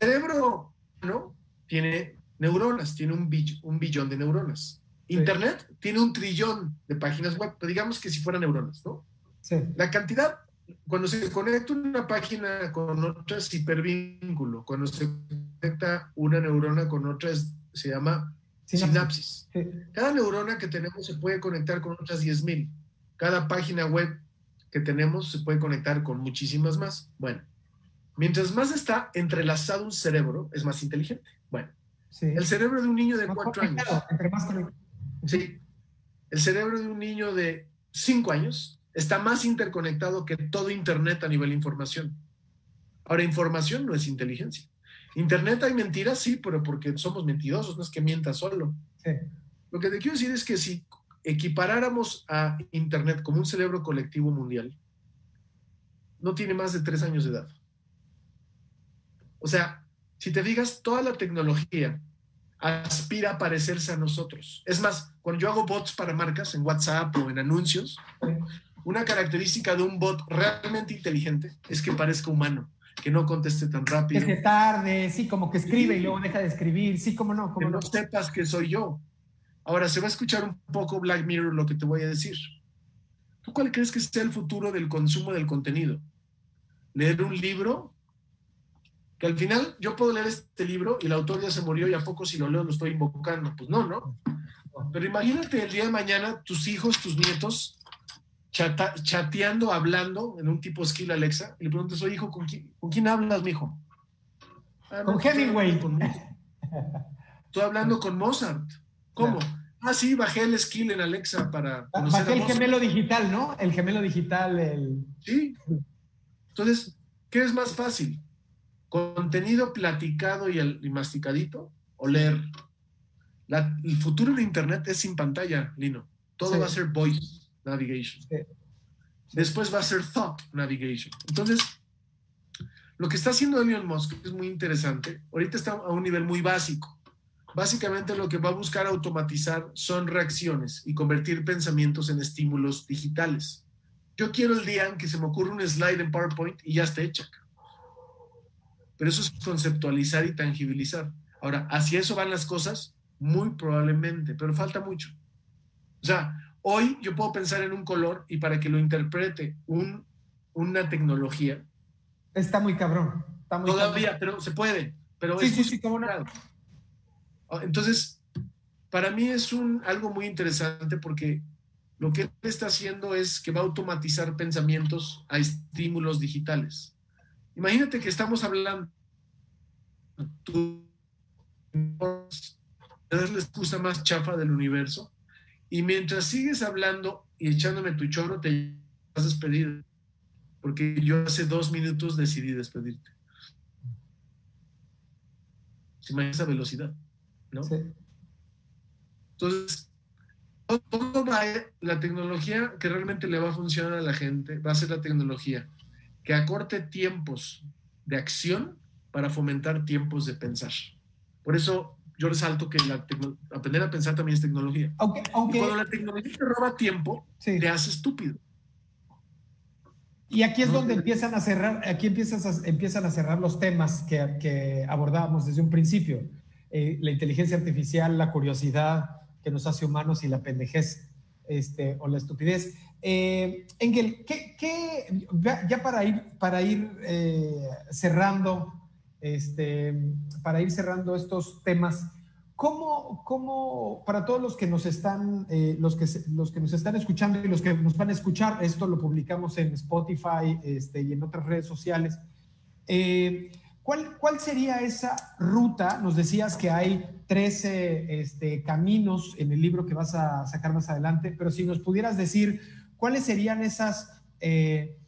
B: El cerebro ¿no? tiene neuronas, tiene un, un billón de neuronas. Internet tiene un trillón de páginas web, digamos que si fueran neuronas, ¿no? Sí. La cantidad, cuando se conecta una página con otra es hipervínculo, cuando se conecta una neurona con otra se llama sinapsis. Cada neurona que tenemos se puede conectar con otras 10.000 cada página web que tenemos se puede conectar con muchísimas más. Bueno, mientras más está entrelazado un cerebro, es más inteligente. Bueno, el cerebro de un niño de cuatro años. Sí, el cerebro de un niño de cinco años está más interconectado que todo Internet a nivel de información. Ahora, información no es inteligencia. Internet hay mentiras, sí, pero porque somos mentirosos, no es que mienta solo. Lo que te quiero decir es que si equiparáramos a Internet como un cerebro colectivo mundial, no tiene más de tres años de edad. O sea, si te digas, toda la tecnología aspira a parecerse a nosotros. Es más, cuando yo hago bots para marcas en WhatsApp o en anuncios, una característica de un bot realmente inteligente es que parezca humano, que no conteste tan rápido.
A: Es que tarde, sí, como que escribe y luego deja de escribir, sí, como no, como
B: que
A: no.
B: no sepas que soy yo. Ahora, se va a escuchar un poco Black Mirror lo que te voy a decir. ¿Tú cuál crees que sea el futuro del consumo del contenido? ¿Leer un libro? Que al final yo puedo leer este libro y el autor ya se murió y a poco si lo leo lo estoy invocando. Pues no, ¿no? Pero imagínate el día de mañana tus hijos, tus nietos, chateando, hablando en un tipo skill Alexa y le preguntas, oye hijo, ¿con quién, hablas, mijo?
A: Ah, con Hemingway.
B: Estoy hablando con Mozart. ¿Cómo? Ah, sí, bajé el skill en Alexa para.
A: Ah, bajé el gemelo digital, ¿no? El gemelo digital, el.
B: Sí. Entonces, ¿qué es más fácil? ¿Contenido platicado y, masticadito o leer? el futuro de Internet es sin pantalla, Lino. Todo va a ser voice navigation. Después va a ser thought navigation. Entonces, lo que está haciendo Elon Musk es muy interesante. Ahorita está a un nivel muy básico Básicamente lo que va a buscar automatizar son reacciones y convertir pensamientos en estímulos digitales. Yo quiero el día en que se me ocurra un slide en PowerPoint y ya está hecha. Pero eso es conceptualizar y tangibilizar. Ahora, ¿hacia eso van las cosas? Muy probablemente, pero falta mucho. O sea, hoy yo puedo pensar en un color y para que lo interprete un, una tecnología.
A: Está muy cabrón.
B: todavía, pero se puede. Pero sí, sí, sí, no. Ah, entonces, para mí es un, algo muy interesante porque lo que él está haciendo es que va a automatizar pensamientos a estímulos digitales. Imagínate que estamos hablando, tú eres la excusa más chafa del universo y mientras sigues hablando y echándome tu choro, te vas a despedir. Porque yo hace dos minutos decidí despedirte. ¿Se imagina esa velocidad? Entonces, todo va, la tecnología que realmente le va a funcionar a la gente va a ser la tecnología que acorte tiempos de acción para fomentar tiempos de pensar. Por eso yo resalto que la aprender a pensar también es tecnología.
A: Aunque,
B: cuando la tecnología te roba tiempo, te hace estúpido.
A: Y aquí es donde empiezan a cerrar, aquí empiezas empiezan a cerrar los temas que, que abordábamos desde un principio. Eh, la inteligencia artificial, la curiosidad que nos hace humanos y la pendejez este, o la estupidez. Eh, Engel, ¿qué, ya para ir, eh, cerrando, este, para ir cerrando estos temas, ¿cómo, para todos los que nos están, eh, los, que, nos están escuchando y los que nos van a escuchar, esto lo publicamos en Spotify este, y en otras redes sociales, ¿cuál, ¿cuál sería esa ruta? Nos decías que hay 13 este, caminos en el libro que vas a sacar más adelante, pero si nos pudieras decir ¿cuáles serían esas eh,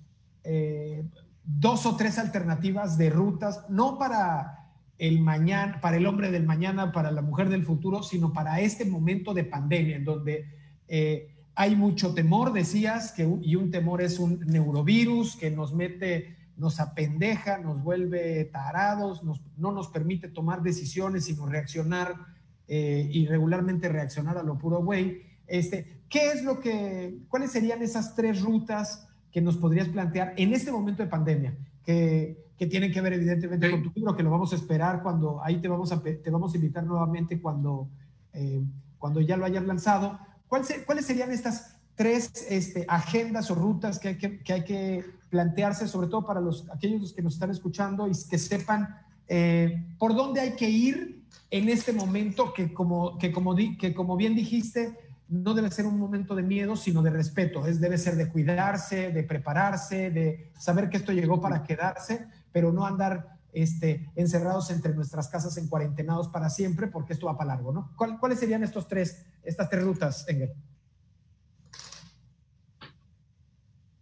A: eh, dos o tres alternativas de rutas, no para el mañana, para el hombre del mañana, para la mujer del futuro, sino para este momento de pandemia, en donde eh, hay mucho temor, decías, que, y un temor es un neurovirus que nos mete, nos apendeja, nos vuelve tarados, no nos permite tomar decisiones, sino reaccionar y regularmente reaccionar a lo puro güey. Este, ¿Qué es lo que, cuáles serían esas tres rutas que nos podrías plantear en este momento de pandemia? Que, que tienen que ver evidentemente con tu libro, que lo vamos a esperar cuando, ahí te vamos a, te vamos a invitar nuevamente cuando, eh, cuando ya lo hayas lanzado. ¿Cuáles serían estas tres este, agendas o rutas que hay que, que hay que plantearse, sobre todo para los, aquellos que nos están escuchando y que sepan eh, por dónde hay que ir en este momento que como, que como, que como bien dijiste, no debe ser un momento de miedo, sino de respeto. Es, debe ser de cuidarse, de prepararse, de saber que esto llegó para quedarse, pero no andar este, encerrados entre nuestras casas en cuarentenados para siempre, porque esto va para largo, ¿no? ¿Cuáles serían estos tres, estas tres rutas, Engel?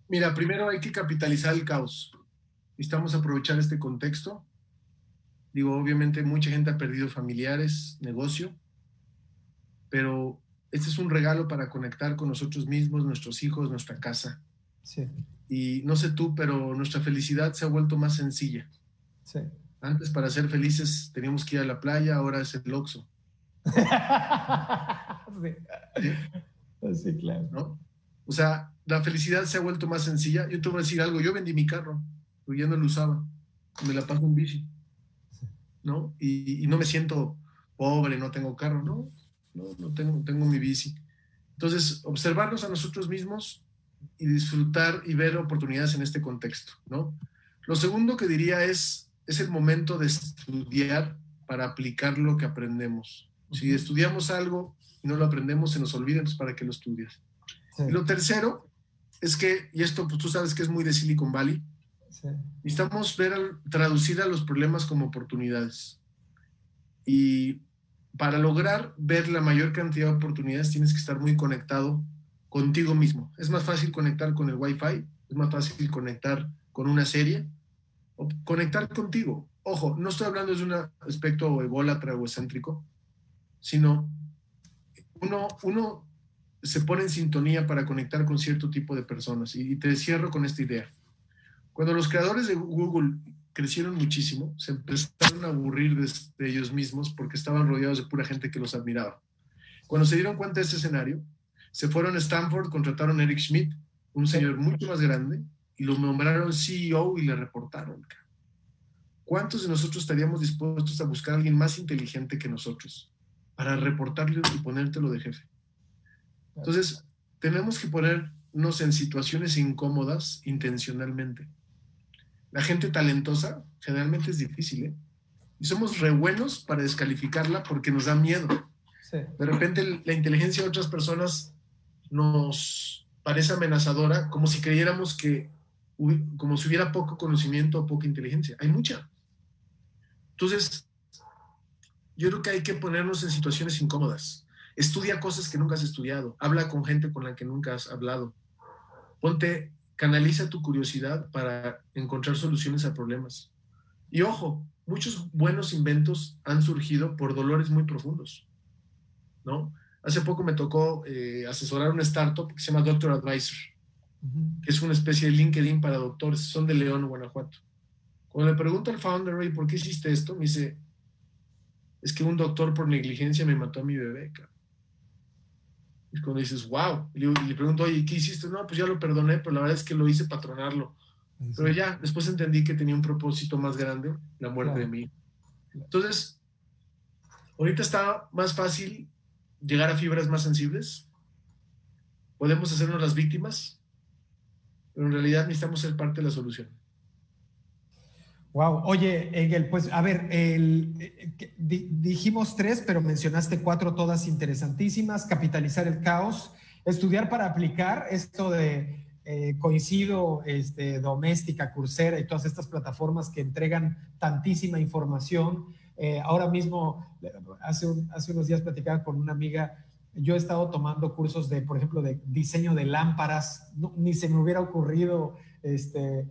B: Mira, primero hay que capitalizar el caos. Necesitamos aprovechar este contexto. Digo, obviamente mucha gente ha perdido familiares, negocio, pero este es un regalo para conectar con nosotros mismos, nuestros hijos, nuestra casa. Sí. Y no sé tú, pero nuestra felicidad se ha vuelto más sencilla. Sí. Antes para ser felices teníamos que ir a la playa, ahora es el Oxxo.
A: sí. sí. claro.
B: ¿No? O sea, la felicidad se ha vuelto más sencilla. Yo te voy a decir algo, yo vendí mi carro, porque ya no lo usaba, me la paso en bici, ¿no? Y, y no me siento pobre, no tengo carro, ¿no? No, tengo, tengo mi bici. Entonces, observarnos a nosotros mismos y disfrutar y ver oportunidades en este contexto, ¿no? Lo segundo que diría es, es el momento de estudiar para aplicar lo que aprendemos. Si estudiamos algo y no lo aprendemos, se nos olvida, entonces ¿para qué lo estudias? Y lo tercero es que, y esto pues, tú sabes que es muy de Silicon Valley, necesitamos ver, traducir a los problemas como oportunidades. Y para lograr ver la mayor cantidad de oportunidades tienes que estar muy conectado contigo mismo. Es más fácil conectar con el Wi-Fi, es más fácil conectar con una serie o conectar contigo. Ojo, no estoy hablando de un aspecto ególatra o excéntrico, sino uno, uno se pone en sintonía para conectar con cierto tipo de personas. Y te cierro con esta idea. Cuando los creadores de Google crecieron muchísimo, se empezaron a aburrir de, ellos mismos porque estaban rodeados de pura gente que los admiraba. Cuando se dieron cuenta de ese escenario, se fueron a Stanford, contrataron a Eric Schmidt, un señor mucho más grande, y lo nombraron CEO y le reportaron. ¿Cuántos de nosotros estaríamos dispuestos a buscar a alguien más inteligente que nosotros para reportarle y ponértelo de jefe? Entonces, tenemos que ponernos en situaciones incómodas intencionalmente la gente talentosa generalmente es difícil, ¿eh? Y somos re buenos para descalificarla porque nos da miedo. De repente la inteligencia de otras personas nos parece amenazadora, como si creyéramos que, como si hubiera poco conocimiento o poca inteligencia. Hay mucha. Entonces, yo creo que hay que ponernos en situaciones incómodas. Estudia cosas que nunca has estudiado. Habla con gente con la que nunca has hablado. Ponte canaliza tu curiosidad para encontrar soluciones a problemas. Y ojo, muchos buenos inventos han surgido por dolores muy profundos, ¿no? hace poco me tocó eh, asesorar una startup que se llama Doctor Advisor, que es una especie de LinkedIn para doctores, son de León, Guanajuato. Cuando le pregunto al founder, ¿por qué hiciste esto? Me dice, es que un doctor por negligencia me mató a mi bebé. Y cuando dices, wow, y le, pregunto, oye, ¿qué hiciste? No, pues ya lo perdoné, pero la verdad es que lo hice patronarlo. Pero ya, después entendí que tenía un propósito más grande, la muerte de mí. Entonces, ahorita está más fácil llegar a fibras más sensibles. Podemos hacernos las víctimas, pero en realidad necesitamos ser parte de la solución.
A: Wow, oye, Engel, pues a ver, el, dijimos tres, pero mencionaste cuatro, todas interesantísimas. Capitalizar el caos, estudiar para aplicar esto de eh, coincido, este, doméstica, Coursera y todas estas plataformas que entregan tantísima información. Eh, ahora mismo, hace, hace unos días platicaba con una amiga, yo he estado tomando cursos de, por ejemplo, de diseño de lámparas, ni se me hubiera ocurrido este,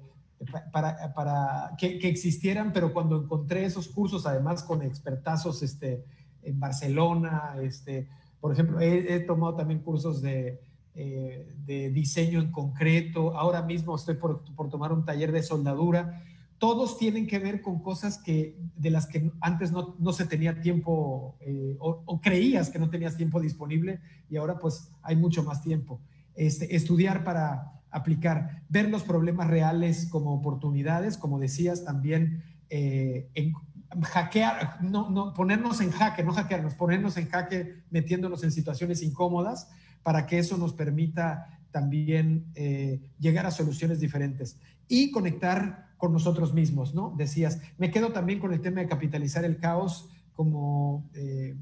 A: para, para que, existieran, pero cuando encontré esos cursos, además con expertazos este, en Barcelona, este, por ejemplo, he, tomado también cursos de, eh, de, diseño en concreto, ahora mismo estoy por, por, tomar un taller de soldadura, todos tienen que ver con cosas que, de las que antes no, no se tenía tiempo eh, o, o, creías que no tenías tiempo disponible y ahora pues hay mucho más tiempo. Este, estudiar para aplicar, ver los problemas reales como oportunidades, como decías también, eh, en, hackear, no, no, ponernos en jaque, no hackearnos, ponernos en jaque metiéndonos en situaciones incómodas para que eso nos permita también eh, llegar a soluciones diferentes y conectar con nosotros mismos, ¿no? Decías, me quedo también con el tema de capitalizar el caos, como, eh,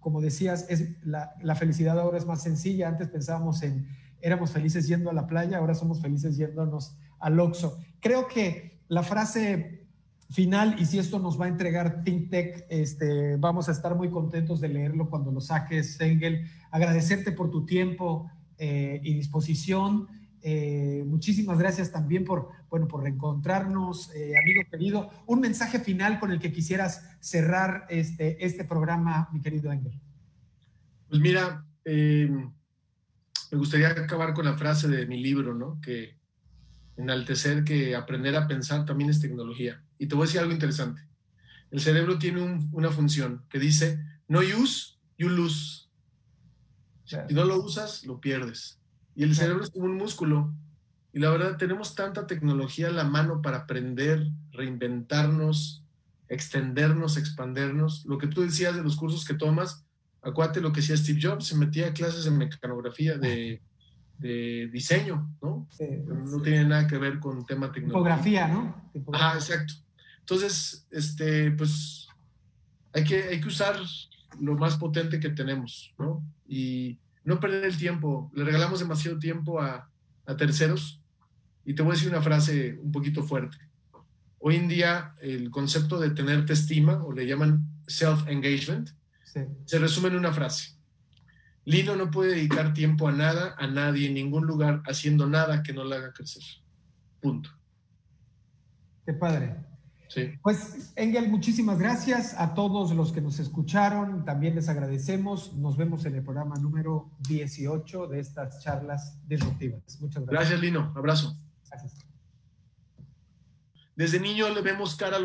A: como decías, es la, la felicidad ahora es más sencilla, antes pensábamos en éramos felices yendo a la playa, ahora somos felices yéndonos al Oxxo. Creo que la frase final, y si esto nos va a entregar ThinkTech, este, vamos a estar muy contentos de leerlo cuando lo saques, Engel. Agradecerte por tu tiempo eh, y disposición. Eh, muchísimas gracias también por, bueno, por reencontrarnos, eh, amigo querido. Un mensaje final con el que quisieras cerrar este, este programa, mi querido Engel.
B: Pues mira, me gustaría acabar con la frase de mi libro, ¿no? Que enaltecer que aprender a pensar también es tecnología. Y te voy a decir algo interesante. El cerebro tiene una función que dice, no use, you lose. Si no lo usas, lo pierdes. Y el cerebro es como un músculo. Y la verdad, tenemos tanta tecnología a la mano para aprender, reinventarnos, extendernos, expandernos. Lo que tú decías de los cursos que tomas, acuérdate lo que decía Steve Jobs, se metía a clases de mecanografía, de, diseño, ¿no? no tiene nada que ver con tema tecnológico.
A: Tipografía, ¿no?
B: Ajá, exacto. Entonces, este, pues hay que, hay que usar lo más potente que tenemos, ¿no? Y no perder el tiempo. Le regalamos demasiado tiempo a, a terceros. Y te voy a decir una frase un poquito fuerte. Hoy en día el concepto de tenerte estima, o le llaman self-engagement, se resume en una frase. Lino no puede dedicar tiempo a nada, a nadie, en ningún lugar, haciendo nada que no le haga crecer. Punto.
A: Qué padre. Sí. Pues, Engel, muchísimas gracias a todos los que nos escucharon. También les agradecemos. Nos vemos en el programa número 18 de estas charlas disruptivas. Muchas gracias.
B: Gracias, Lino. Abrazo. Gracias. Desde niño le vemos cara a